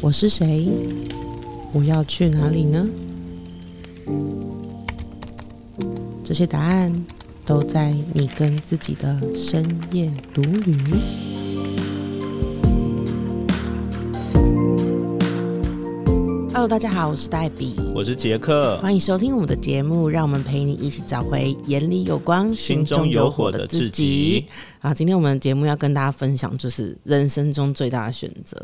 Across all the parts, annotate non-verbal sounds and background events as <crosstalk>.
我是谁？我要去哪里呢？这些答案都在你跟自己的深夜独旅。Hello，大家好，我是黛比，我是杰克，欢迎收听我们的节目，让我们陪你一起找回眼里有光、心中有火的自己。啊，今天我们的节目要跟大家分享，就是人生中最大的选择。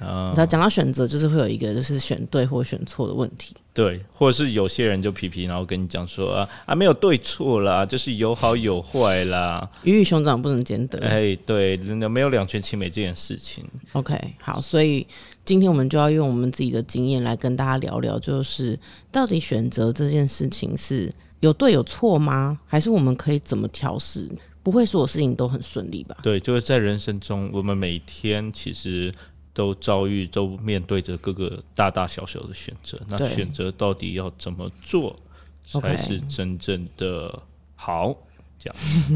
嗯你知道，讲到选择，就是会有一个就是选对或选错的问题。对，或者是有些人就皮皮，然后跟你讲说啊啊，没有对错啦，就是有好有坏啦。鱼与熊掌不能兼得。哎，对，没有两全其美这件事情。OK，好，所以今天我们就要用我们自己的经验来跟大家聊聊，就是到底选择这件事情是有对有错吗？还是我们可以怎么调试？不会所有事情都很顺利吧？对，就是在人生中，我们每天其实都遭遇、都面对着各个大大小小的选择。那选择到底要怎么做，才是真正的好？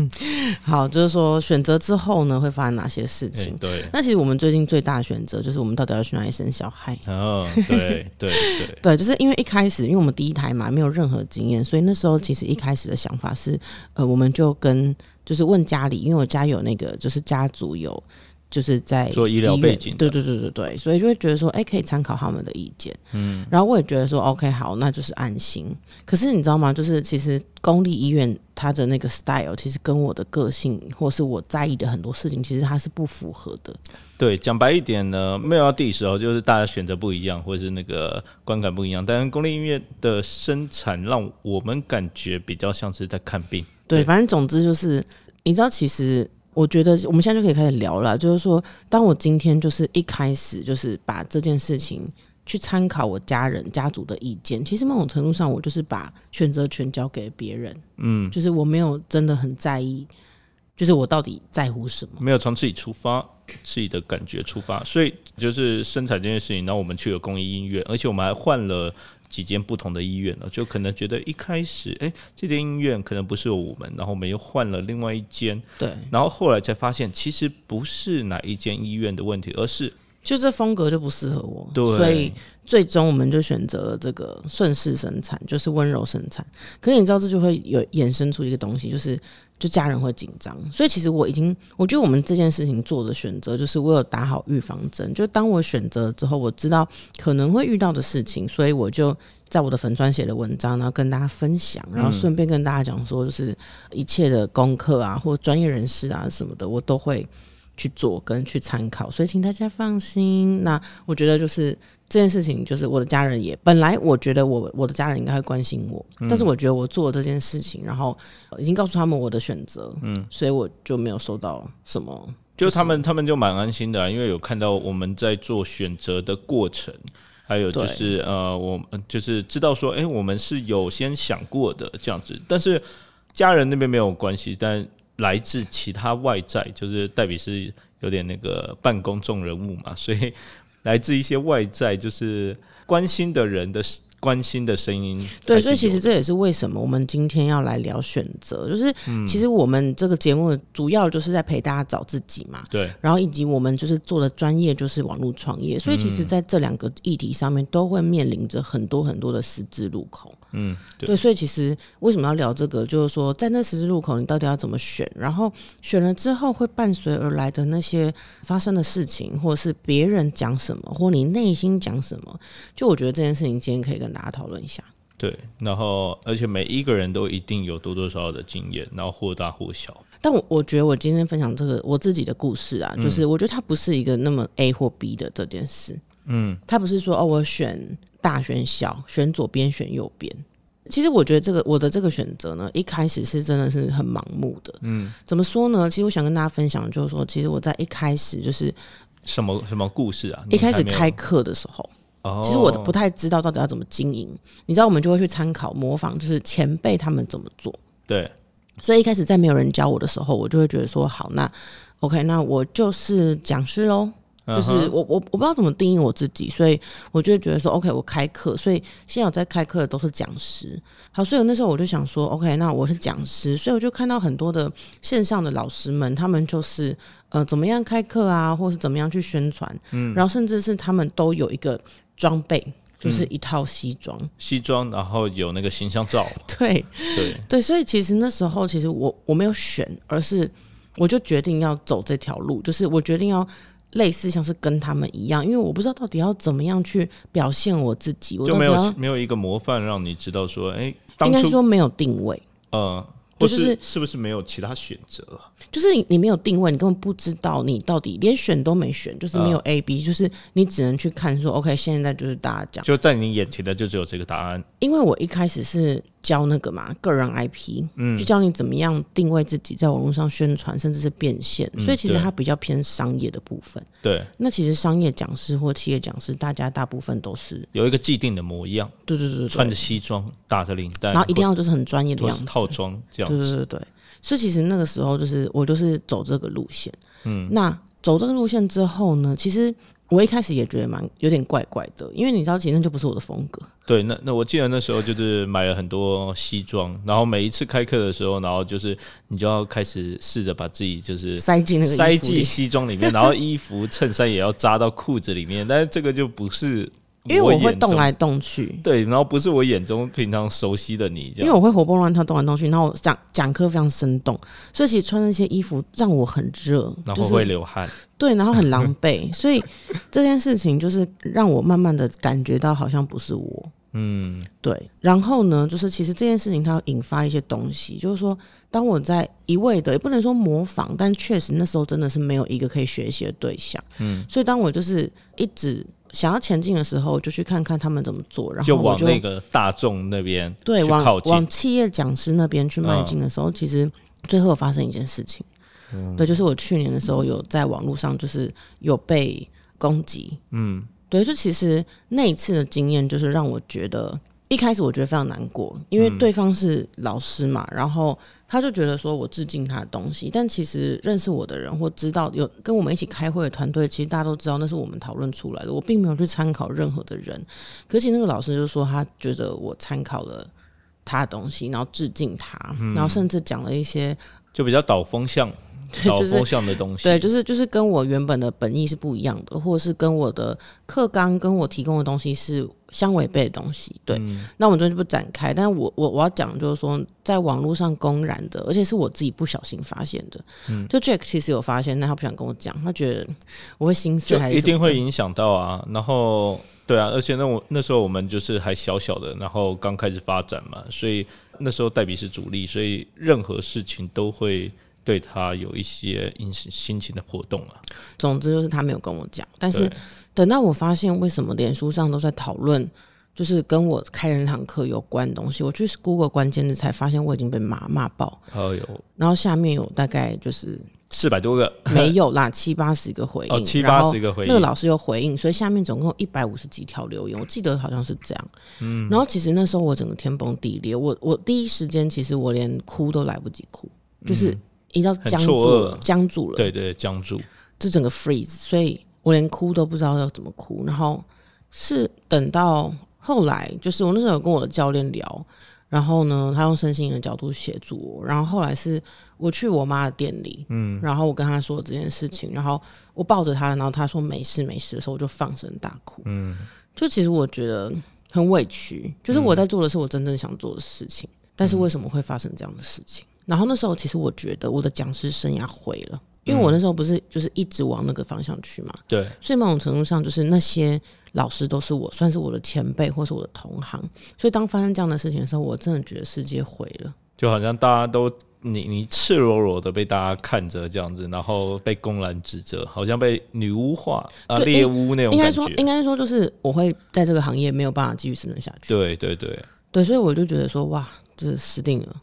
<laughs> 好，就是说选择之后呢，会发生哪些事哎情？对，那其实我们最近最大的选择就是我们到底要去哪里生小孩。哦，对对对，<laughs> 对，就是因为一开始，因为我们第一胎嘛，没有任何经验，所以那时候其实一开始的想法是，呃，我们就跟就是问家里，因为我家有那个就是家族有就是在做医疗背景对对对对对，所以就会觉得说，哎、可以参考他们的意见。嗯，然后我也觉得说，OK，好，那就是安心。可是你知道吗？就是其实公立医院它的那个 style，其实跟我的个性或是我在意的很多事情，其实它是不符合的。对，讲白一点呢，没有要 diss 哦，就是大家选择不一样，或者是那个观感不一样。但是公立医院的生产让我们感觉比较像是在看病。对，对反正总之就是，你知道，其实我觉得我们现在就可以开始聊了。就是说，当我今天就是一开始就是把这件事情去参考我家人家族的意见，其实某种程度上，我就是把选择权交给别人。嗯，就是我没有真的很在意，就是我到底在乎什么。没有从自己出发，自己的感觉出发，所以就是生产这件事情，然后我们去了公益音乐，而且我们还换了几间不同的医院了，就可能觉得一开始，哎、这间医院可能不适合我们，然后我们又换了另外一间，对，然后后来才发现，其实不是哪一间医院的问题，而是就这风格就不适合我，对所以最终我们就选择了这个顺势生产，就是温柔生产。可是你知道，这就会有衍生出一个东西，就是就家人会紧张。所以其实我已经，我觉得我们这件事情做的选择，就是我有打好预防针。就当我选择之后，我知道可能会遇到的事情，所以我就在我的粉专写的文章，然后跟大家分享，然后顺便跟大家讲说，就是一切的功课啊，或专业人士啊什么的，我都会。去做跟去参考，所以请大家放心。那我觉得就是这件事情，就是我的家人也本来我觉得我我的家人应该会关心我，但是我觉得我做这件事情，然后已经告诉他们我的选择，嗯，所以我就没有收到什么。就他们他们就蛮安心的、啊，因为有看到我们在做选择的过程，还有就是呃，我就是知道说，哎、我们是有先想过的这样子，但是家人那边没有关系，但来自其他外在，就是代比是有点那个半公众人物嘛，所以来自一些外在，就是关心的人的关心的声音。对，所以其实这也是为什么我们今天要来聊选择，就是其实我们这个节目主要就是在陪大家找自己嘛，对然后以及我们就是做的专业就是网络创业，所以其实在这两个议题上面都会面临着很多很多的十字路口。嗯，对对，所以其实为什么要聊这个，就是说在那十字路口你到底要怎么选，然后选了之后会伴随而来的那些发生的事情，或者是别人讲什么，或你内心讲什么，就我觉得这件事情今天可以跟大家讨论一下。对，然后而且每一个人都一定有多多少少的经验，然后或大或小。但我我觉得我今天分享这个我自己的故事啊，就是我觉得它不是一个那么 A 或 B 的这件事，嗯，它不是说哦我选大选小，选左边选右边。其实我觉得这个我的这个选择呢，一开始是真的是很盲目的。嗯，怎么说呢？其实我想跟大家分享，就是说，其实我在一开始就是什么什么故事啊？一开始开课的时候，哦，其实我不太知道到底要怎么经营。你知道，我们就会去参考模仿，就是前辈他们怎么做。对，所以一开始在没有人教我的时候，我就会觉得说，好，那 OK，那我就是讲师喽。就是我我我不知道怎么定义我自己，所以我就觉得说，OK，我开课，所以现在我在开课的都是讲师。好，所以那时候我就想说，OK，那我是讲师，所以我就看到很多的线上的老师们，他们就是呃怎么样开课啊，或是怎么样去宣传，嗯，然后甚至是他们都有一个装备，就是一套西装，西装，然后有那个形象照，<laughs> 对。对。<laughs> 对，所以其实那时候其实我我没有选，而是我就决定要走这条路，就是我决定要。类似像是跟他们一样，因为我不知道到底要怎么样去表现我自己，我就没有没有一个模范让你知道说，哎，应该说没有定位，呃，就是是不是没有其他选择？就是你你没有定位，你根本不知道你到底连选都没选，就是没有 A B，就是你只能去看说，OK，现在就是大家讲，就在你眼前的就只有这个答案。因为我一开始是。教那个嘛，个人 IP，嗯，就教你怎么样定位自己，在网络上宣传，甚至是变现。所以其实它比较偏商业的部分。对，那其实商业讲师或企业讲师，大家大部分都是有一个既定的模样。对对对，穿着西装，打着领带，然后一定要就是很专业的样子，套装这样。对对对对，所以其实那个时候就是我就是走这个路线。嗯，那走这个路线之后呢，其实。我一开始也觉得蛮有点怪怪的，因为你知道，其实那就不是我的风格。对，那那我记得那时候就是买了很多西装，然后每一次开课的时候，然后就是你就要开始试着把自己就是塞进那个塞进西装里面，然后衣服衬衫也要扎到裤子里面，但是这个就不是。因为我会动来动去，对，然后不是我眼中平常熟悉的你，因为我会活蹦乱跳动来动去，然后讲讲课非常生动，所以其实穿那些衣服让我很热，然后会流汗，对，然后很狼狈，<laughs> 所以这件事情就是让我慢慢的感觉到好像不是我，嗯，对，然后呢，就是其实这件事情它引发一些东西，就是说当我在一味的也不能说模仿，但确实那时候真的是没有一个可以学习的对象，嗯，所以当我就是一直。想要前进的时候，就去看看他们怎么做，然后就往那个大众那边对往往企业讲师那边去迈进的时候，其实最后发生一件事情，对，就是我去年的时候有在网络上就是有被攻击，嗯，对，就其实那一次的经验就是让我觉得。一开始我觉得非常难过，因为对方是老师嘛，然后他就觉得说我致敬他的东西，但其实认识我的人或知道有跟我们一起开会的团队，其实大家都知道那是我们讨论出来的，我并没有去参考任何的人。可是那个老师就说他觉得我参考了他的东西，然后致敬他，然后甚至讲了一些就比较导风向。导风向的东西，对，就是就是跟我原本的本意是不一样的，或者是跟我的课纲跟我提供的东西是相违背的东西。对，那我们这边就不展开。但是我我我要讲就是说，在网络上公然的，而且是我自己不小心发现的。嗯，就 Jack 其实有发现，但他不想跟我讲，他觉得我会心碎，还是一定会影响到啊。然后对啊，而且那我那时候我们就是还小小的，然后刚开始发展嘛，所以那时候代比是主力，所以任何事情都会。对他有一些心心情的波动啊。总之就是他没有跟我讲，但是等到我发现为什么脸书上都在讨论，就是跟我开那堂课有关的东西，我去 Google 关键字才发现我已经被骂骂爆。哎呦！然后下面有大概就是四百多个，没有啦，<laughs> 七八十个回应，七八十个回应。那个老师有回应，所以下面总共一百五十几条留言，我记得好像是这样。嗯。然后其实那时候我整个天崩地裂，我我第一时间其实我连哭都来不及哭，就是。一到僵住，僵住了，对对，僵住，就整个 freeze，所以我连哭都不知道要怎么哭。然后是等到后来，就是我那时候有跟我的教练聊，然后呢，他用身心的角度协助我。然后后来是我去我妈的店里，嗯，然后我跟他说这件事情，然后我抱着他，然后他说没事没事的时候，我就放声大哭。嗯，就其实我觉得很委屈，就是我在做的是我真正想做的事情，但是为什么会发生这样的事情？然后那时候，其实我觉得我的讲师生涯毁了，因为我那时候不是就是一直往那个方向去嘛。对，所以某种程度上，就是那些老师都是我算是我的前辈，或是我的同行。所以当发生这样的事情的时候，我真的觉得世界毁了。就好像大家都你你赤裸裸的被大家看着这样子，然后被公然指责，好像被女巫化啊猎巫那种应该说，应该说，就是我会在这个行业没有办法继续生存下去。对对对对，所以我就觉得说，哇，这是死定了。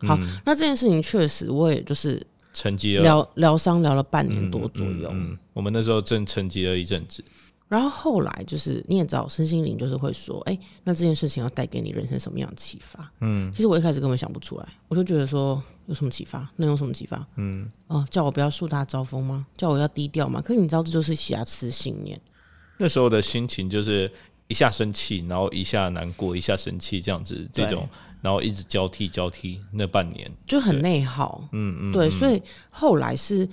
好，那这件事情确实，我也就是沉寂了疗疗伤疗了半年多左右。嗯，我们那时候正沉寂了一阵子。然后后来就是你也知道，身心灵就是会说，哎，那这件事情要带给你人生什么样的启发？嗯，其实我一开始根本想不出来，我就觉得说有什么启发？能有什么启发？嗯，哦，叫我不要树大招风吗？叫我要低调吗？可是你知道，这就是瑕疵信念。那时候的心情就是一下生气，然后一下难过，一下生气，这样子，这种，然后一直交替交替，那半年就很内耗。嗯嗯，对，所以后来是。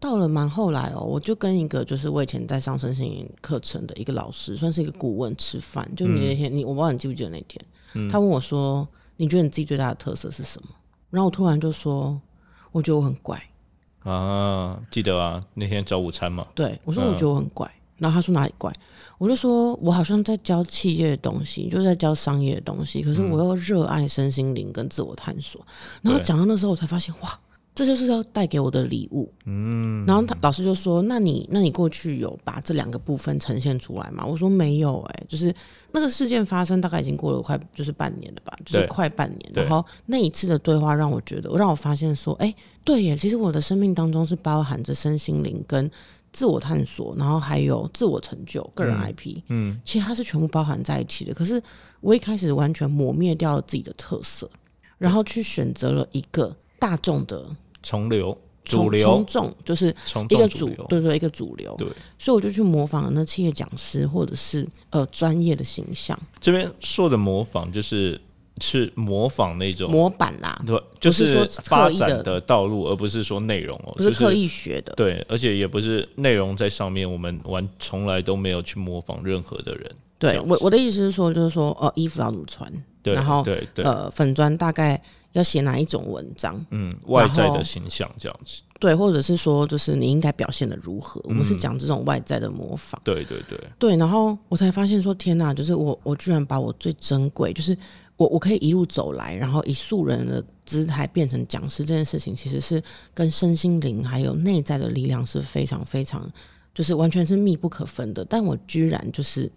到了蛮后来哦，我就跟一个就是我以前在上身心课程的一个老师，算是一个顾问吃饭。就你那天，你我不知道你记不记得那天，他问我说：“你觉得你自己最大的特色是什么？”然后我突然就说：“我觉得我很怪。”啊，记得啊，那天找午餐嘛。对，我说我觉得我很怪。然后他说哪里怪？我就说我好像在教企业的东西，就是在教商业的东西，可是我又热爱身心灵跟自我探索。然后讲到那时候，我才发现哇。这就是要带给我的礼物，嗯，然后他老师就说：“那你，那你过去有把这两个部分呈现出来吗？”我说：“没有，哎，就是那个事件发生大概已经过了快就是半年了吧，就是快半年。然后那一次的对话让我觉得，让我发现说，哎，对耶，其实我的生命当中是包含着身心灵跟自我探索，然后还有自我成就、个人 IP，嗯，其实它是全部包含在一起的。可是我一开始完全抹灭掉了自己的特色，然后去选择了一个大众的。从流主流从众就是一个主对对一个主流对，所以我就去模仿那企业讲师或者是呃专业的形象。这边说的模仿就是是模仿那种模板啦，对，就是发展的道路，而不是说内容哦，不是刻意学的，对，而且也不是内容在上面，我们完从来都没有去模仿任何的人。对我我的意思是说，就是说哦，衣服要怎么穿，然后对对呃粉砖大概。要写哪一种文章？嗯，外在的形象这样子，对，或者是说，就是你应该表现的如何？我们是讲这种外在的模仿。对对对，对。然后我才发现说，天哪！就是我，我居然把我最珍贵，就是我，我可以一路走来，然后以素人的姿态变成讲师这件事情，其实是跟身心灵还有内在的力量是非常非常，就是完全是密不可分的。但我居然就是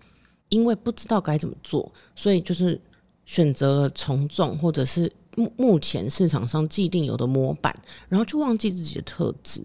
因为不知道该怎么做，所以就是选择了从众，或者是。目目前市场上既定有的模板，然后就忘记自己的特质，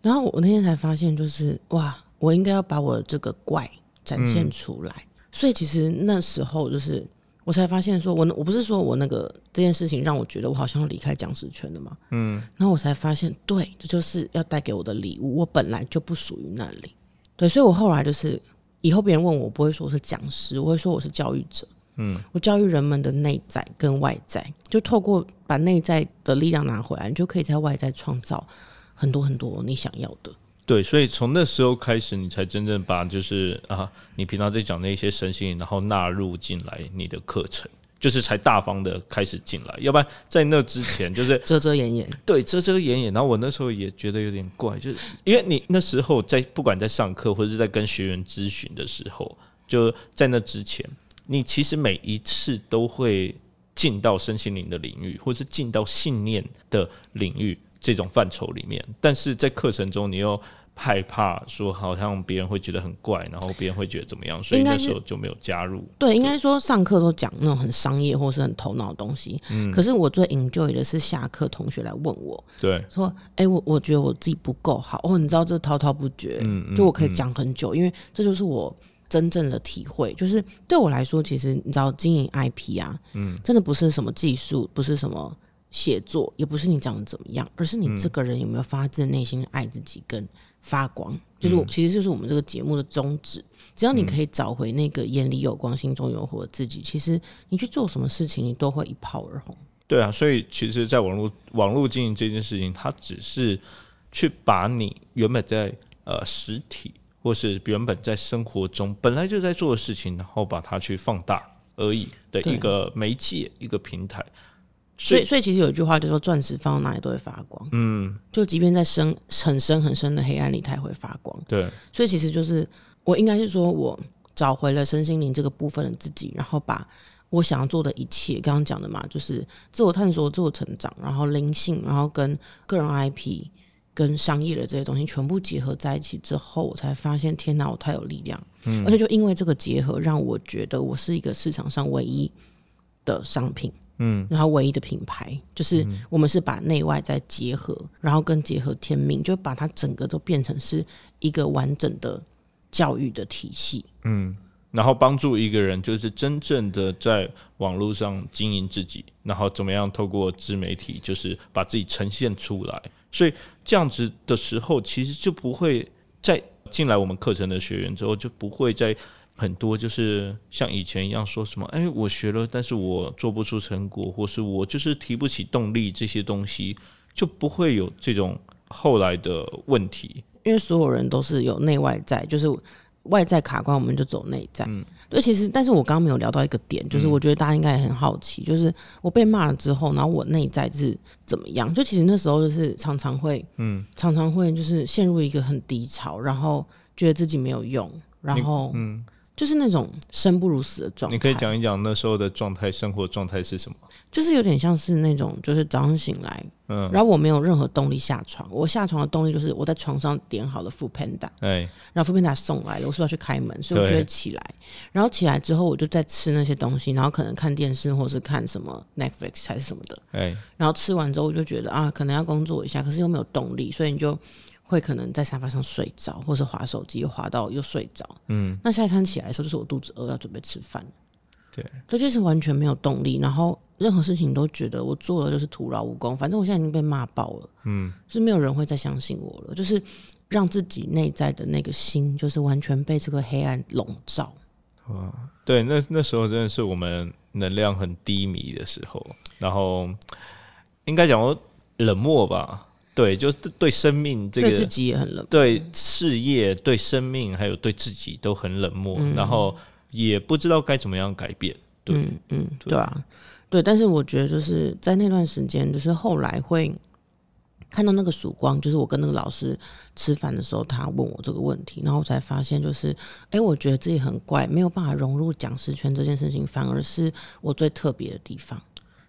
然后我那天才发现，就是哇，我应该要把我这个怪展现出来。所以其实那时候就是我才发现，说我我不是说我那个这件事情让我觉得我好像要离开讲师圈的嘛，嗯，然后我才发现，对，这就是要带给我的礼物。我本来就不属于那里，对，所以我后来就是以后别人问我，不会说我是讲师，我会说我是教育者。嗯，我教育人们的内在跟外在，就透过把内在的力量拿回来，你就可以在外在创造很多很多你想要的。对，所以从那时候开始，你才真正把就是啊，你平常在讲那些神性，然后纳入进来你的课程，就是才大方的开始进来。要不然在那之前，就是 <laughs> 遮遮掩掩，对，遮遮掩掩。然后我那时候也觉得有点怪，就是因为你那时候在不管在上课或者是在跟学员咨询的时候，就在那之前。你其实每一次都会进到身心灵的领域，或者是进到信念的领域这种范畴里面，但是在课程中你又害怕说好像别人会觉得很怪，然后别人会觉得怎么样，所以那时候就没有加入。对，应该说上课都讲那种很商业或是很头脑的东西。嗯。可是我最 enjoy 的是下课同学来问我，对，说哎，我我觉得我自己不够好哦，你知道这滔滔不绝，嗯，就我可以讲很久，因为这就是我。真正的体会就是，对我来说，其实你知道，经营 IP 啊，嗯，真的不是什么技术，不是什么写作，也不是你长得怎么样，而是你这个人有没有发自内心爱自己跟发光。就是，其实就是我们这个节目的宗旨。只要你可以找回那个眼里有光、心中有火的自己，其实你去做什么事情，你都会一炮而红。对啊，所以其实，在网络网络经营这件事情，它只是去把你原本在呃实体。或是原本在生活中本来就在做的事情，然后把它去放大而已的一个媒介、一个平台。所以，所以其实有一句话就说：“钻石放到哪里都会发光。”嗯，就即便在深很深很深的黑暗里，它也会发光。对，所以其实就是我应该是说我找回了身心灵这个部分的自己，然后把我想要做的一切，刚刚讲的嘛，就是自我探索、自我成长，然后灵性，然后跟个人 IP。跟商业的这些东西全部结合在一起之后，我才发现，天哪，我太有力量！嗯，而且就因为这个结合，让我觉得我是一个市场上唯一的商品，嗯，然后唯一的品牌，就是我们是把内外再结合，然后跟结合天命，就把它整个都变成是一个完整的教育的体系。嗯，然后帮助一个人就是真正的在网络上经营自己，然后怎么样透过自媒体就是把自己呈现出来。所以这样子的时候，其实就不会在进来我们课程的学员之后，就不会在很多就是像以前一样说什么，哎，我学了，但是我做不出成果，或是我就是提不起动力，这些东西就不会有这种后来的问题。因为所有人都是有内外在，就是外在卡关，我们就走内在。嗯，对，其实，但是我刚刚没有聊到一个点，就是我觉得大家应该也很好奇，就是我被骂了之后，然后我内在是怎么样？就其实那时候就是常常会，嗯，常常会就是陷入一个很低潮，然后觉得自己没有用，然后，嗯。就是那种生不如死的状态。你可以讲一讲那时候的状态，生活状态是什么？就是有点像是那种，就是早上醒来，嗯，然后我没有任何动力下床。我下床的动力就是我在床上点好了副 panda，哎，然后副 panda 送来了，我是不是要去开门？所以我就会起来，然后起来之后我就在吃那些东西，然后可能看电视或是看什么 Netflix 还是什么的，哎，然后吃完之后我就觉得啊，可能要工作一下，可是又没有动力，所以你就。会可能在沙发上睡着，或是划手机，划到又睡着。嗯，那下一餐起来的时候，就是我肚子饿，要准备吃饭。对，这就是完全没有动力，然后任何事情都觉得我做了就是徒劳无功。反正我现在已经被骂爆了。嗯，是没有人会再相信我了。就是让自己内在的那个心，就是完全被这个黑暗笼罩。哇，对，那那时候真的是我们能量很低迷的时候，然后应该讲我冷漠吧。对，就是对生命这个，对自己也很冷漠，对事业、对生命还有对自己都很冷漠，然后也不知道该怎么样改变。嗯嗯，对啊，对。但是我觉得就是在那段时间，就是后来会看到那个曙光，就是我跟那个老师吃饭的时候，他问我这个问题，然后我才发现，就是哎，我觉得自己很怪，没有办法融入讲师圈这件事情，反而是我最特别的地方。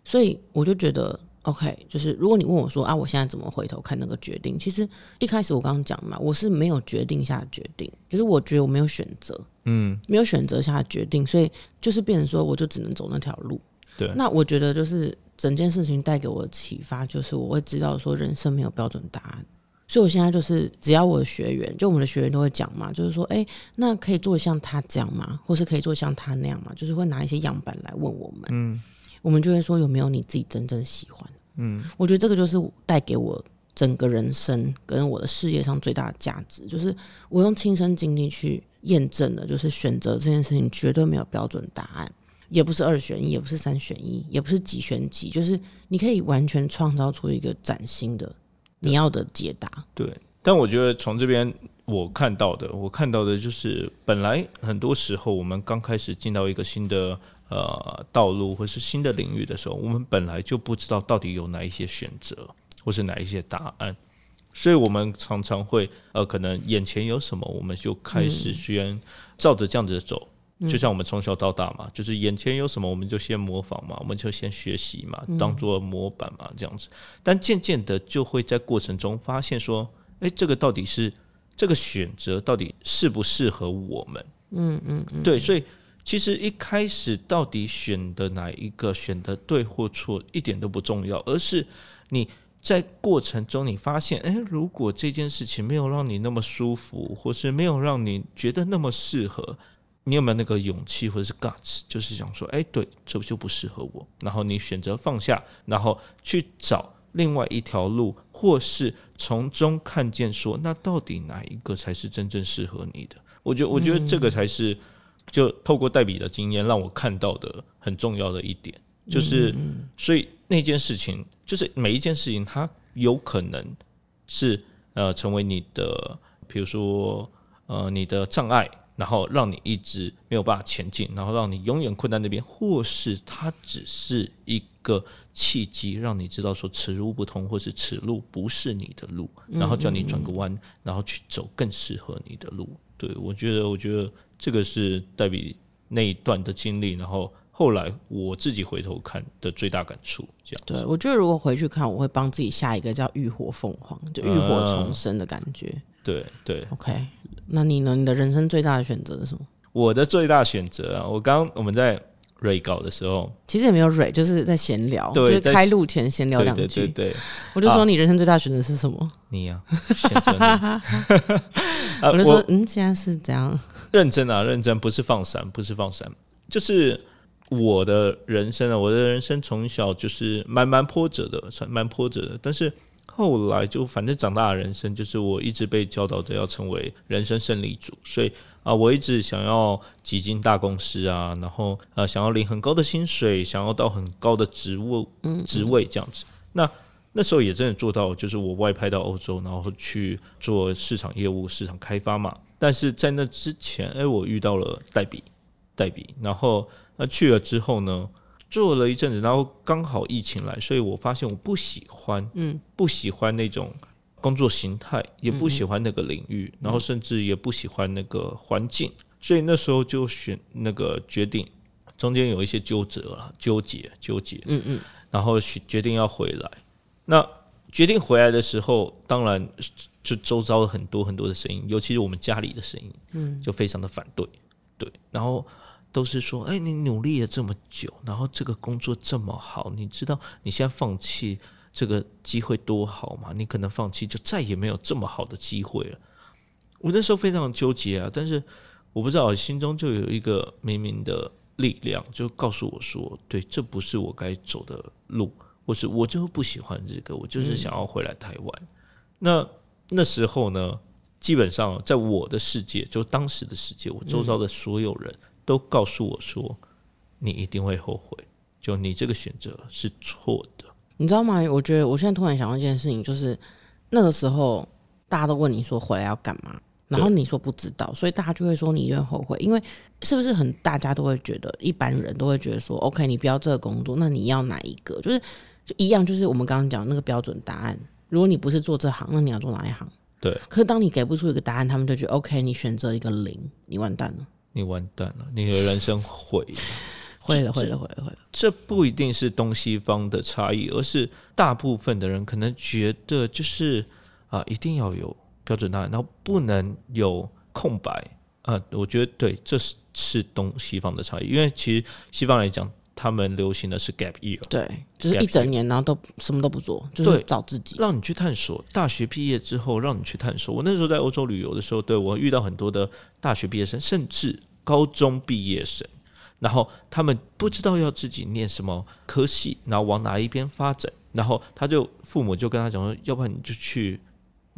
所以我就觉得。OK，就是如果你问我说啊，我现在怎么回头看那个决定？其实一开始我刚刚讲嘛，我是没有决定下决定，就是我觉得我没有选择，嗯，没有选择下决定，所以就是变成说我就只能走那条路。对，那我觉得就是整件事情带给我的启发，就是我会知道说人生没有标准答案，所以我现在就是只要我的学员，就我们的学员都会讲嘛，就是说，哎，那可以做像他这样吗？或是可以做像他那样吗？就是会拿一些样板来问我们，嗯，我们就会说有没有你自己真正喜欢。嗯，我觉得这个就是带给我整个人生跟我的事业上最大的价值，就是我用亲身经历去验证了，就是选择这件事情绝对没有标准答案，也不是二选一，也不是三选一，也不是几选几，就是你可以完全创造出一个崭新的你要的解答。对，但我觉得从这边我看到的，我看到的就是本来很多时候我们刚开始进到一个新的。呃，道路或是新的领域的时候，我们本来就不知道到底有哪一些选择，或是哪一些答案，所以我们常常会呃，可能眼前有什么，我们就开始先照着这样子走。就像我们从小到大嘛，就是眼前有什么，我们就先模仿嘛，我们就先学习嘛，当做模板嘛，这样子。但渐渐的，就会在过程中发现说，哎，这个到底是这个选择到底适不适合我们？嗯嗯嗯，对，所以。其实一开始到底选的哪一个选的对或错一点都不重要，而是你在过程中你发现，诶，如果这件事情没有让你那么舒服，或是没有让你觉得那么适合，你有没有那个勇气或者是 guts，就是想说，哎，对，这就不适合我，然后你选择放下，然后去找另外一条路，或是从中看见说，那到底哪一个才是真正适合你的？我觉得，我觉得这个才是。就透过代笔的经验，让我看到的很重要的一点，就是，所以那件事情，就是每一件事情，它有可能是呃成为你的，比如说呃你的障碍，然后让你一直没有办法前进，然后让你永远困在那边，或是它只是一个契机，让你知道说此路不通，或是此路不是你的路，然后叫你转个弯，然后去走更适合你的路。对我觉得，我觉得。这个是代比那一段的经历，然后后来我自己回头看的最大感触，这样。对，我觉得如果回去看，我会帮自己下一个叫“浴火凤凰”，就浴火重生的感觉。对对。OK，那你呢？你的人生最大的选择是什么？我的最大选择啊，我刚我们在蕊稿的时候，其实也没有蕊，就是在闲聊，就是开录前闲聊两句。对对对。我就说你人生最大选择是什么？你呀，选择你。<laughs> 我就说，嗯，现在是怎样？认真啊，认真，不是放闪，不是放闪，就是我的人生啊，我的人生从小就是蛮蛮波折的，蛮波折的。但是后来就反正长大的人生，就是我一直被教导的要成为人生胜利组，所以啊，我一直想要挤进大公司啊，然后呃，想要领很高的薪水，想要到很高的职务职位这样子。那那时候也真的做到，就是我外派到欧洲，然后去做市场业务、市场开发嘛。但是在那之前，哎，我遇到了代笔，代笔，然后那去了之后呢，做了一阵子，然后刚好疫情来，所以我发现我不喜欢，嗯，不喜欢那种工作形态，也不喜欢那个领域，然后甚至也不喜欢那个环境，所以那时候就选那个决定，中间有一些纠折了，纠结，纠结，嗯嗯，然后决定要回来，那。决定回来的时候，当然就周遭很多很多的声音，尤其是我们家里的声音，嗯，就非常的反对，对，然后都是说，哎，你努力了这么久，然后这个工作这么好，你知道你现在放弃这个机会多好吗？你可能放弃就再也没有这么好的机会了。我那时候非常纠结啊，但是我不知道，心中就有一个明明的力量，就告诉我说，对，这不是我该走的路。我是我就不喜欢这个，我就是想要回来台湾。那那时候呢，基本上在我的世界，就当时的世界，我周遭的所有人都告诉我说，你一定会后悔，就你这个选择是错的。你知道吗？我觉得我现在突然想到一件事情，就是那个时候大家都问你说回来要干嘛，然后你说不知道，所以大家就会说你一定会后悔，因为是不是很大家都会觉得，一般人都会觉得说，OK，你不要这个工作，那你要哪一个？就是。就一样，就是我们刚刚讲那个标准答案。如果你不是做这行，那你要做哪一行？对。可是当你给不出一个答案，他们就觉得 OK，你选择一个零，你完蛋了。你完蛋了，你的人生毁了，<laughs> 毁了，毁了，毁了，毁了。这不一定是东西方的差异，而是大部分的人可能觉得就是啊，一定要有标准答案，然后不能有空白啊。我觉得对，这是是东西方的差异，因为其实西方来讲。他们流行的是 gap year，对，就是一整年，然后都什么都不做，就是找自己，让你去探索。大学毕业之后，让你去探索。我那时候在欧洲旅游的时候，对我遇到很多的大学毕业生，甚至高中毕业生，然后他们不知道要自己念什么科系，然后往哪一边发展，然后他就父母就跟他讲说，要不然你就去。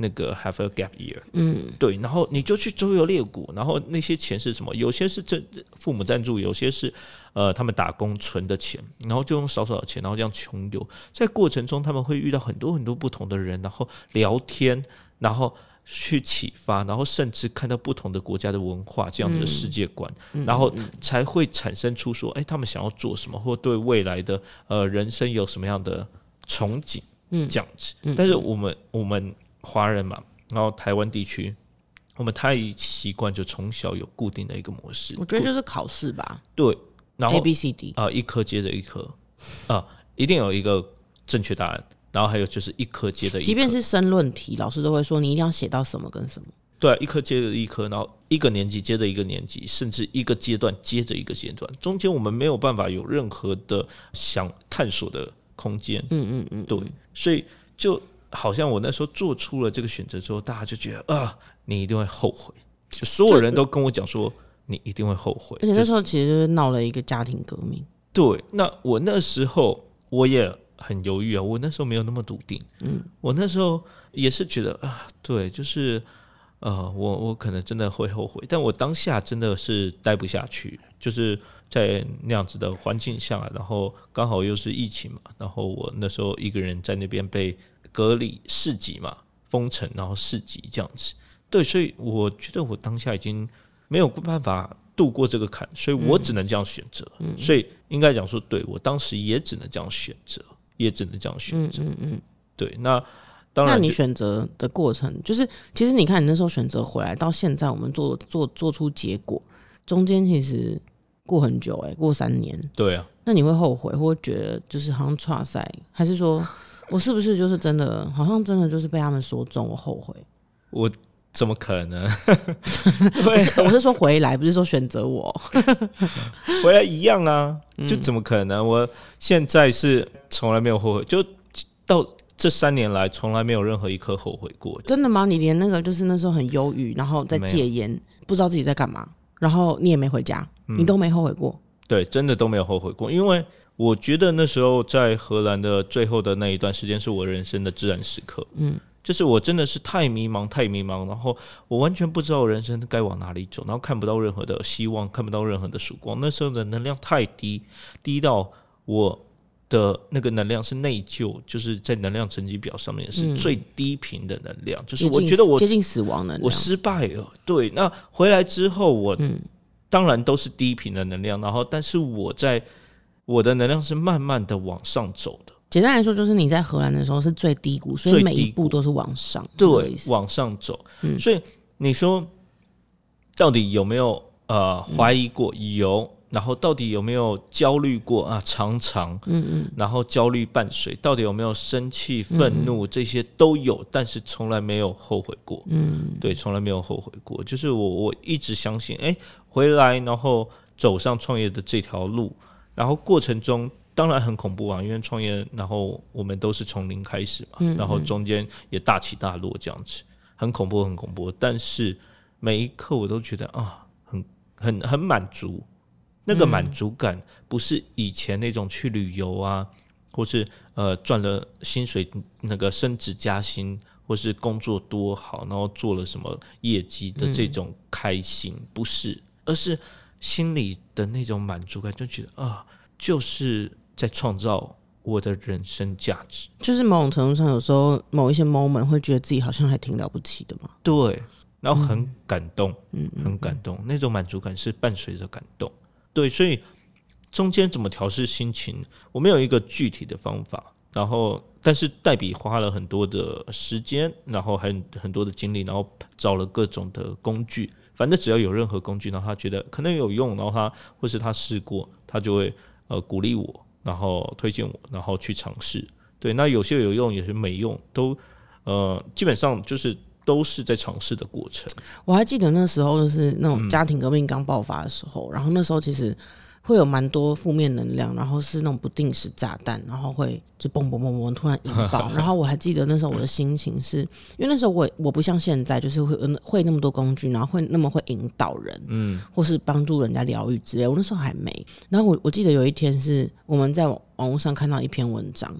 那个 have a gap year，嗯，对，然后你就去周游列国，然后那些钱是什么？有些是这父母赞助，有些是呃他们打工存的钱，然后就用少少的钱，然后这样穷游。在过程中，他们会遇到很多很多不同的人，然后聊天，然后去启发，然后甚至看到不同的国家的文化这样子的世界观，然后才会产生出说，哎，他们想要做什么，或对未来的呃人生有什么样的憧憬，嗯，这样子。但是我们我们。华人嘛，然后台湾地区，我们太习惯就从小有固定的一个模式。我觉得就是考试吧。对，然后 A B C D 啊，一科接着一科啊，一定有一个正确答案。然后还有就是一科接着，即便是申论题，老师都会说你一定要写到什么跟什么。对，一科接着一科，然后一个年级接着一个年级，甚至一个阶段接着一个阶段，中间我们没有办法有任何的想探索的空间。嗯嗯嗯，对，所以就。好像我那时候做出了这个选择之后，大家就觉得啊，你一定会后悔。就所有人都跟我讲说，你一定会后悔。而且那时候其实闹了一个家庭革命。对，那我那时候我也很犹豫啊，我那时候没有那么笃定。嗯，我那时候也是觉得啊，对，就是呃，我我可能真的会后悔，但我当下真的是待不下去，就是在那样子的环境下，然后刚好又是疫情嘛，然后我那时候一个人在那边被。隔离四级嘛，封城，然后四级这样子，对，所以我觉得我当下已经没有办法度过这个坎，所以我只能这样选择。嗯所以应该讲说，对我当时也只能这样选择，也只能这样选择。嗯嗯，对。那当然，那你选择的过程，就是其实你看，你那时候选择回来，到现在我们做做做出结果，中间其实过很久，哎，过三年。对啊。那你会后悔，或觉得就是好像差赛，还是说？我是不是就是真的？好像真的就是被他们说中，我后悔。我怎么可能？<laughs> 我是说回来，不是说选择我 <laughs> 回来一样啊？就怎么可能？我现在是从来没有后悔，就到这三年来从来没有任何一刻后悔过。真的吗？你连那个就是那时候很忧郁，然后在戒烟，不知道自己在干嘛，然后你也没回家，你都没后悔过？对，真的都没有后悔过，因为我觉得那时候在荷兰的最后的那一段时间是我人生的自然时刻。嗯。就是我真的是太迷茫，太迷茫，然后我完全不知道人生该往哪里走，然后看不到任何的希望，看不到任何的曙光。那时候的能量太低，低到我的那个能量是内疚，就是在能量成绩表上面是最低频的能量，就是我觉得我接近死亡能量，我失败了。对，那回来之后，我当然都是低频的能量，然后但是我在我的能量是慢慢的往上走的。简单来说，就是你在荷兰的时候是最低谷，所以每一步都是往上，对，往上走。所以你说到底有没有呃怀疑过？有。然后到底有没有焦虑过啊？常常，嗯嗯。然后焦虑伴随，到底有没有生气、愤怒？这些都有，但是从来没有后悔过。嗯，对，从来没有后悔过。就是我我一直相信，哎，回来然后走上创业的这条路，然后过程中。当然很恐怖啊，因为创业，然后我们都是从零开始嘛，然后中间也大起大落这样子，很恐怖，很恐怖。但是每一刻我都觉得啊，很很很满足，那个满足感不是以前那种去旅游啊，或是呃赚了薪水那个升职加薪，或是工作多好，然后做了什么业绩的这种开心，不是，而是心里的那种满足感，就觉得啊，就是。在创造我的人生价值，就是某种程度上，有时候某一些 moment 会觉得自己好像还挺了不起的嘛。对，然后很感动，嗯，很感动，那种满足感是伴随着感动。对，所以中间怎么调试心情，我没有一个具体的方法。然后，但是黛比花了很多的时间，然后很很多的精力，然后找了各种的工具。反正只要有任何工具，然后他觉得可能有用，然后他或是他试过，他就会呃鼓励我。然后推荐我，然后去尝试。对，那有些有用，有些没用，都呃，基本上就是都是在尝试的过程。我还记得那时候就是那种家庭革命刚爆发的时候，然后那时候其实。会有蛮多负面能量，然后是那种不定时炸弹，然后会就嘣嘣嘣嘣突然引爆。<laughs> 然后我还记得那时候我的心情是，因为那时候我我不像现在，就是会会那么多工具，然后会那么会引导人，嗯，或是帮助人家疗愈之类。我那时候还没。然后我我记得有一天是我们在网络上看到一篇文章，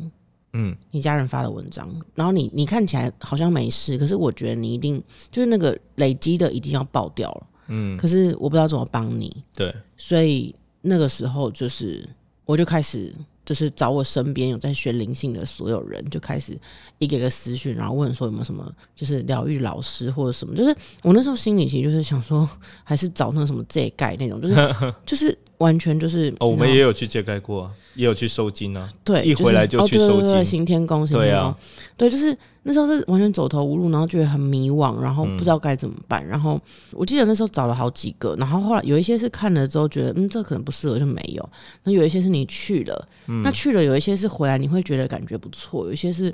嗯，你家人发的文章，然后你你看起来好像没事，可是我觉得你一定就是那个累积的一定要爆掉了，嗯，可是我不知道怎么帮你，对，所以。那个时候，就是我就开始，就是找我身边有在学灵性的所有人，就开始一个个私讯，然后问说有没有什么，就是疗愈老师或者什么。就是我那时候心里其实就是想说，还是找那什么这盖那种，就是 <laughs> 就是完全就是哦，我们也有去借盖过，也有去收金啊。对，一回来就去收金，行天宫，行天宫，对，就是。那时候是完全走投无路，然后觉得很迷惘，然后不知道该怎么办。然后我记得那时候找了好几个，然后后来有一些是看了之后觉得，嗯，这可能不适合，就没有。那有一些是你去了，那去了有一些是回来，你会觉得感觉不错，有一些是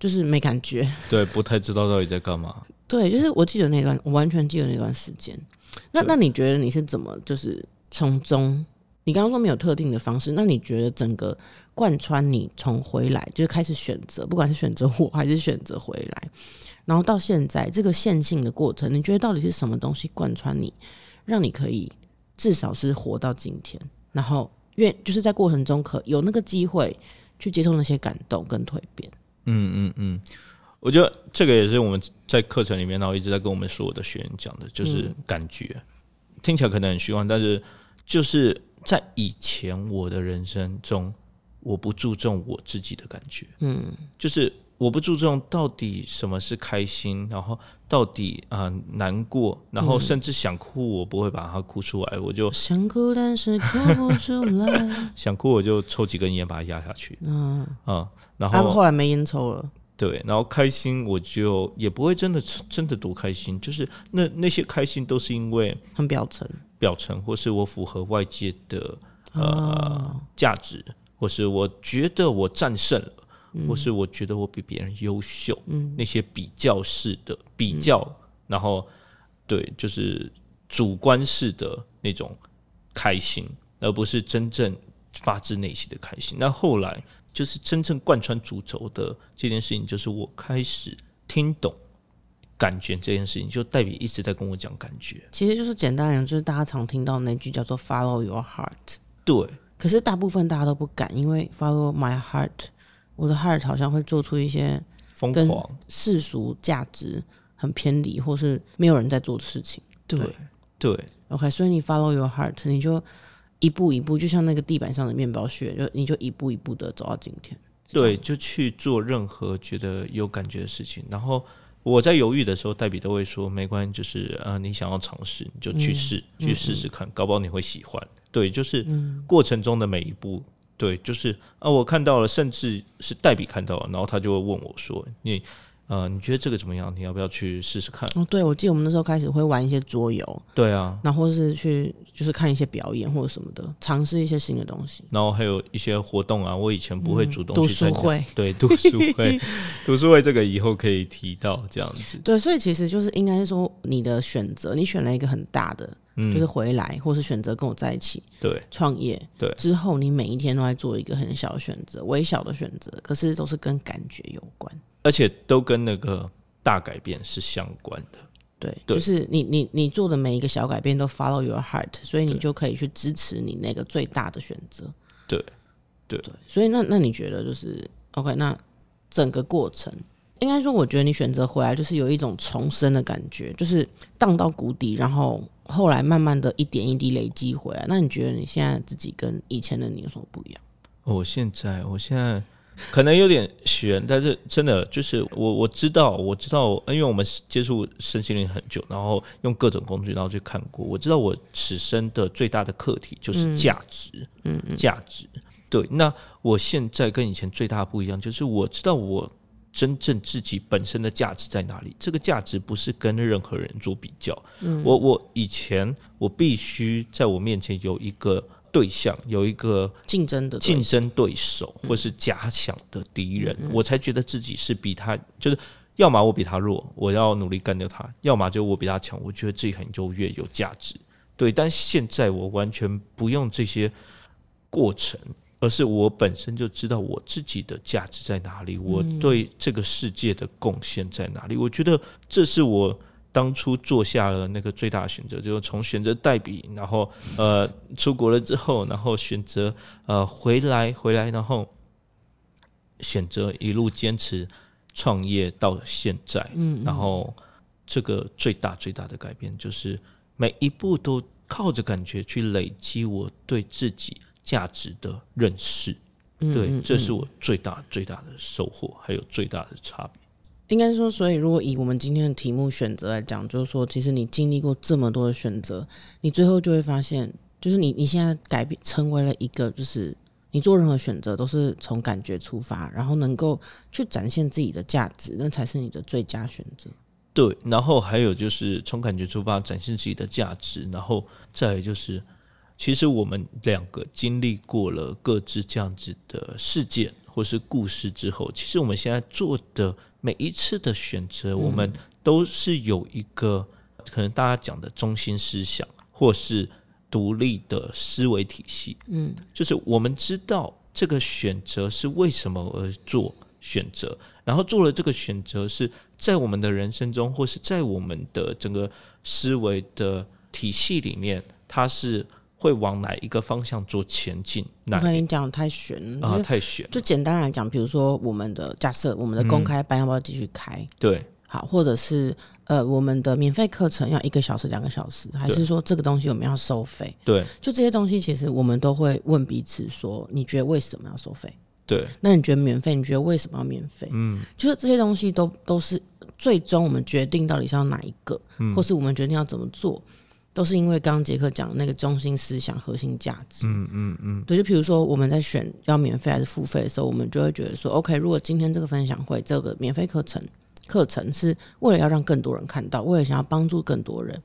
就是没感觉。对，不太知道到底在干嘛。对，就是我记得那段，我完全记得那段时间。那那你觉得你是怎么就是从中？你刚刚说没有特定的方式，那你觉得整个？贯穿你从回来就是开始选择，不管是选择我还是选择回来，然后到现在这个线性的过程，你觉得到底是什么东西贯穿你，让你可以至少是活到今天，然后愿就是在过程中可有那个机会去接受那些感动跟蜕变。嗯嗯嗯，我觉得这个也是我们在课程里面，然后一直在跟我们所有的学员讲的，就是感觉听起来可能很虚幻，但是就是在以前我的人生中。我不注重我自己的感觉，嗯，就是我不注重到底什么是开心，然后到底啊难过，然后甚至想哭，我不会把它哭出来，我就想哭，但是哭不出来。<laughs> 想哭我就抽几根烟把它压下去，嗯。啊，然后后来没烟抽了，对，然后开心我就也不会真的真的多开心，就是那那些开心都是因为很表层，表层或是我符合外界的呃价值。或是我觉得我战胜了，或是我觉得我比别人优秀，那些比较式的比较，然后对，就是主观式的那种开心，而不是真正发自内心的开心。那后来就是真正贯穿主轴的这件事情，就是我开始听懂感觉这件事情，就代表一直在跟我讲感觉。其实就是简单来讲，就是大家常听到那句叫做 “follow your heart”。对，可是大部分大家都不敢，因为 “follow my heart”，我的 heart 好像会做出一些疯狂世俗价值很偏离，或是没有人在做的事情。对对，OK，所以你 follow your heart，你就一步一步，就像那个地板上的面包屑，就你就一步一步的走到今天。对，就去做任何觉得有感觉的事情，然后。我在犹豫的时候，黛比都会说：“没关系，就是啊，你想要尝试，你就去试，去试试看，搞不好你会喜欢。”对，就是过程中的每一步，对，就是啊，我看到了，甚至是黛比看到了，然后他就会问我说：“你。”呃，你觉得这个怎么样？你要不要去试试看？哦，对，我记得我们那时候开始会玩一些桌游，对啊，然后是去就是看一些表演或者什么的，尝试一些新的东西。然后还有一些活动啊，我以前不会主动读书会，对，读书会，读书会这个以后可以提到这样子。对，所以其实就是应该是说你的选择，你选了一个很大的，就是回来，或是选择跟我在一起，对，创业，对，之后你每一天都在做一个很小的选择，微小的选择，可是都是跟感觉有关，而且都跟那个。大改变是相关的，对，就是你你你做的每一个小改变都 follow your heart，所以你就可以去支持你那个最大的选择，对对，所以那那你觉得就是 OK？那整个过程应该说，我觉得你选择回来就是有一种重生的感觉，就是荡到谷底，然后后来慢慢的一点一滴累积回来。那你觉得你现在自己跟以前的你有什么不一样？我现在，我现在。可能有点悬，但是真的就是我我知道我知道，因为我们接触身心灵很久，然后用各种工具，然后去看过，我知道我此生的最大的课题就是价值，嗯，价值。对，那我现在跟以前最大的不一样，就是我知道我真正自己本身的价值在哪里。这个价值不是跟任何人做比较，嗯，我我以前我必须在我面前有一个。对象有一个竞争的竞争对手，或是假想的敌人，我才觉得自己是比他，就是要么我比他弱，我要努力干掉他；要么就我比他强，我觉得自己很优越、有价值。对，但现在我完全不用这些过程，而是我本身就知道我自己的价值在哪里，我对这个世界的贡献在哪里。我觉得这是我。当初做下了那个最大的选择，就是从选择代笔，然后呃出国了之后，然后选择呃回来回来，然后选择一路坚持创业到现在，嗯，然后这个最大最大的改变就是每一步都靠着感觉去累积我对自己价值的认识，嗯对，这是我最大最大的收获，还有最大的差别。应该说，所以如果以我们今天的题目选择来讲，就是说，其实你经历过这么多的选择，你最后就会发现，就是你你现在改变成为了一个，就是你做任何选择都是从感觉出发，然后能够去展现自己的价值，那才是你的最佳选择。对，然后还有就是从感觉出发展现自己的价值，然后再就是，其实我们两个经历过了各自这样子的事件或是故事之后，其实我们现在做的。每一次的选择，我们都是有一个可能大家讲的中心思想，或是独立的思维体系。嗯，就是我们知道这个选择是为什么而做选择，然后做了这个选择是在我们的人生中，或是在我们的整个思维的体系里面，它是。会往哪一个方向做前进？我跟你讲太悬啊，太悬。就简单来讲，比如说我们的假设，我们的公开班要不要继续开？对，好，或者是呃，我们的免费课程要一个小时、两个小时，还是说这个东西我们要收费？对，就这些东西，其实我们都会问彼此说：你觉得为什么要收费？对，那你觉得免费？你觉得为什么要免费？嗯，就是这些东西都都是最终我们决定到底是要哪一个，或是我们决定要怎么做。都是因为刚刚杰克讲那个中心思想、核心价值。嗯嗯嗯，对，就比如说我们在选要免费还是付费的时候，我们就会觉得说，OK，如果今天这个分享会、这个免费课程课程是为了要让更多人看到，为了想要帮助更多人，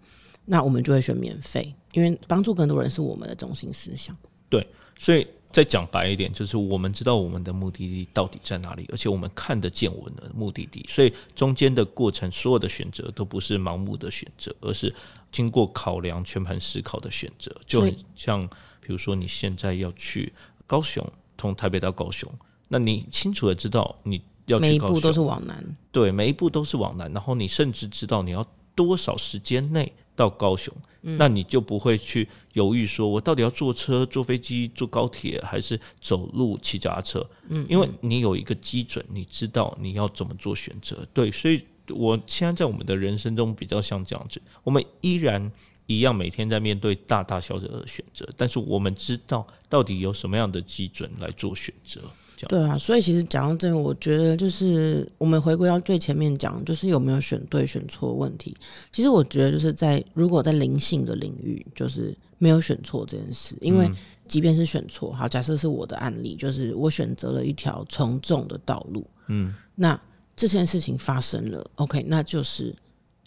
那我们就会选免费，因为帮助更多人是我们的中心思想。对，所以。再讲白一点，就是我们知道我们的目的地到底在哪里，而且我们看得见我们的目的地，所以中间的过程，所有的选择都不是盲目的选择，而是经过考量、全盘思考的选择。就很像，比如说你现在要去高雄，从台北到高雄，那你清楚的知道你要每去高一步都是雄，往南。对，每一步都是往南，然后你甚至知道你要多少时间内到高雄，那你就不会去犹豫说，我到底要坐车、坐飞机、坐高铁，还是走路、骑脚踏车？嗯，因为你有一个基准，你知道你要怎么做选择。对，所以我现在在我们的人生中比较像这样子，我们依然。一样每天在面对大大小小的选择，但是我们知道到底有什么样的基准来做选择。对啊，所以其实讲到这个，我觉得就是我们回归到最前面讲，就是有没有选对选错问题。其实我觉得就是在如果在灵性的领域，就是没有选错这件事，因为即便是选错，好，假设是我的案例，就是我选择了一条从众的道路，嗯，那这件事情发生了，OK，那就是。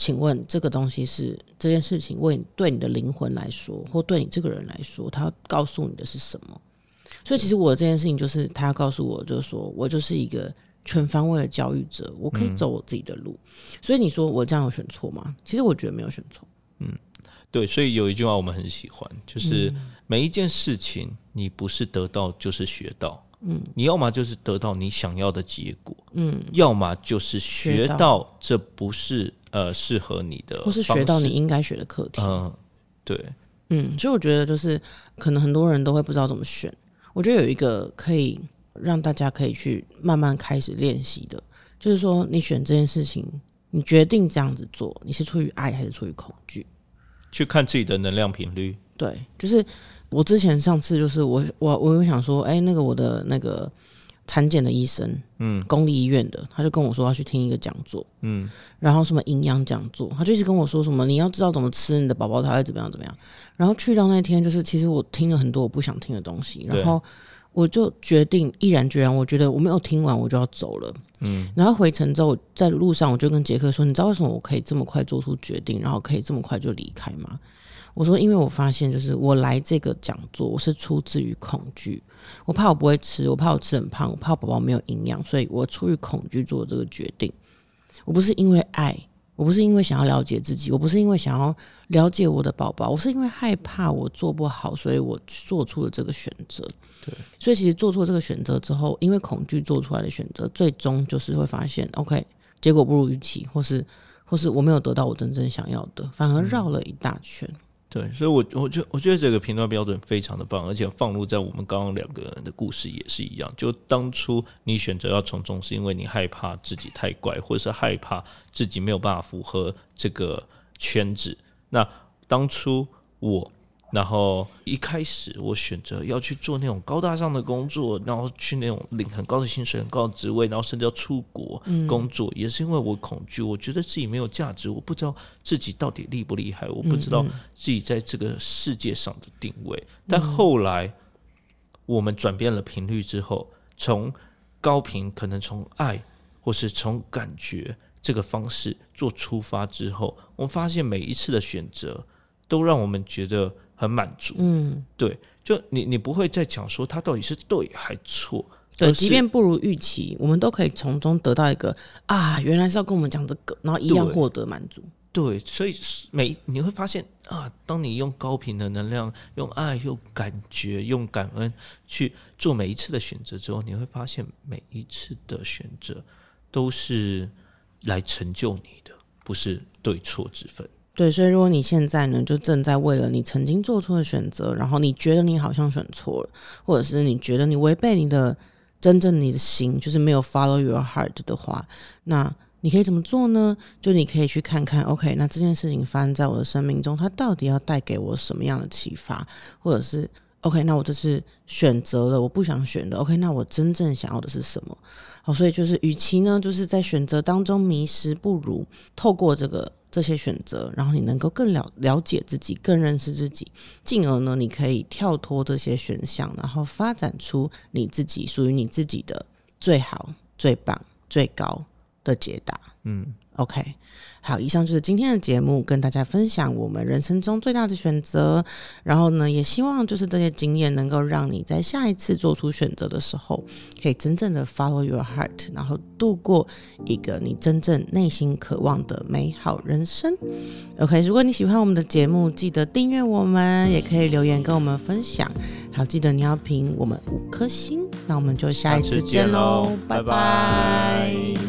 请问这个东西是这件事情为对你的灵魂来说，或对你这个人来说，他告诉你的是什么？所以其实我这件事情就是他要告诉我，就是说我就是一个全方位的教育者，我可以走我自己的路。所以你说我这样有选错吗？其实我觉得没有选错。嗯，对。所以有一句话我们很喜欢，就是每一件事情你不是得到就是学到。嗯，你要么就是得到你想要的结果，嗯，要么就是学到这不是呃适合你的，或是学到你应该学的课题。嗯，对，嗯，所以我觉得就是可能很多人都会不知道怎么选。我觉得有一个可以让大家可以去慢慢开始练习的，就是说你选这件事情，你决定这样子做，你是出于爱还是出于恐惧？去看自己的能量频率。对，就是。我之前上次就是我我我有想说，哎，那个我的那个产检的医生，嗯，公立医院的，他就跟我说要去听一个讲座，嗯，然后什么营养讲座，他就一直跟我说什么你要知道怎么吃，你的宝宝才会怎么样怎么样。然后去到那天，就是其实我听了很多我不想听的东西，然后我就决定毅然决然，我觉得我没有听完我就要走了，嗯，然后回程之后在路上我就跟杰克说，你知道为什么我可以这么快做出决定，然后可以这么快就离开吗？我说，因为我发现，就是我来这个讲座，我是出自于恐惧，我怕我不会吃，我怕我吃很胖，我怕宝宝没有营养，所以我出于恐惧做这个决定。我不是因为爱，我不是因为想要了解自己，我不是因为想要了解我的宝宝，我是因为害怕我做不好，所以我做出了这个选择。对，所以其实做出这个选择之后，因为恐惧做出来的选择，最终就是会发现，OK，结果不如预期，或是或是我没有得到我真正想要的，反而绕了一大圈。对，所以，我我觉我觉得这个评断标准非常的棒，而且放入在我们刚刚两个人的故事也是一样。就当初你选择要从众，是因为你害怕自己太怪，或者是害怕自己没有办法符合这个圈子。那当初我。然后一开始我选择要去做那种高大上的工作，然后去那种领很高的薪水、很高的职位，然后甚至要出国工作，也是因为我恐惧，我觉得自己没有价值，我不知道自己到底厉不厉害，我不知道自己在这个世界上的定位。但后来我们转变了频率之后，从高频可能从爱或是从感觉这个方式做出发之后，我们发现每一次的选择都让我们觉得。很满足，嗯，对，就你你不会再讲说他到底是对还错，对，即便不如预期，我们都可以从中得到一个啊，原来是要跟我们讲这个，然后一样获得满足。对，所以每你会发现啊，当你用高频的能量、用爱、用感觉、用感恩去做每一次的选择之后，你会发现每一次的选择都是来成就你的，不是对错之分。对，所以如果你现在呢，就正在为了你曾经做出的选择，然后你觉得你好像选错了，或者是你觉得你违背你的真正你的心，就是没有 follow your heart 的话，那你可以怎么做呢？就你可以去看看，OK，那这件事情发生在我的生命中，它到底要带给我什么样的启发，或者是 OK，那我这是选择了我不想选的，OK，那我真正想要的是什么？好，所以就是与其呢，就是在选择当中迷失，不如透过这个。这些选择，然后你能够更了了解自己，更认识自己，进而呢，你可以跳脱这些选项，然后发展出你自己属于你自己的最好、最棒、最高的解答。嗯，OK。好，以上就是今天的节目，跟大家分享我们人生中最大的选择。然后呢，也希望就是这些经验能够让你在下一次做出选择的时候，可以真正的 follow your heart，然后度过一个你真正内心渴望的美好人生。OK，如果你喜欢我们的节目，记得订阅我们，也可以留言跟我们分享。好，记得你要评我们五颗星。那我们就下一次见喽，拜拜拜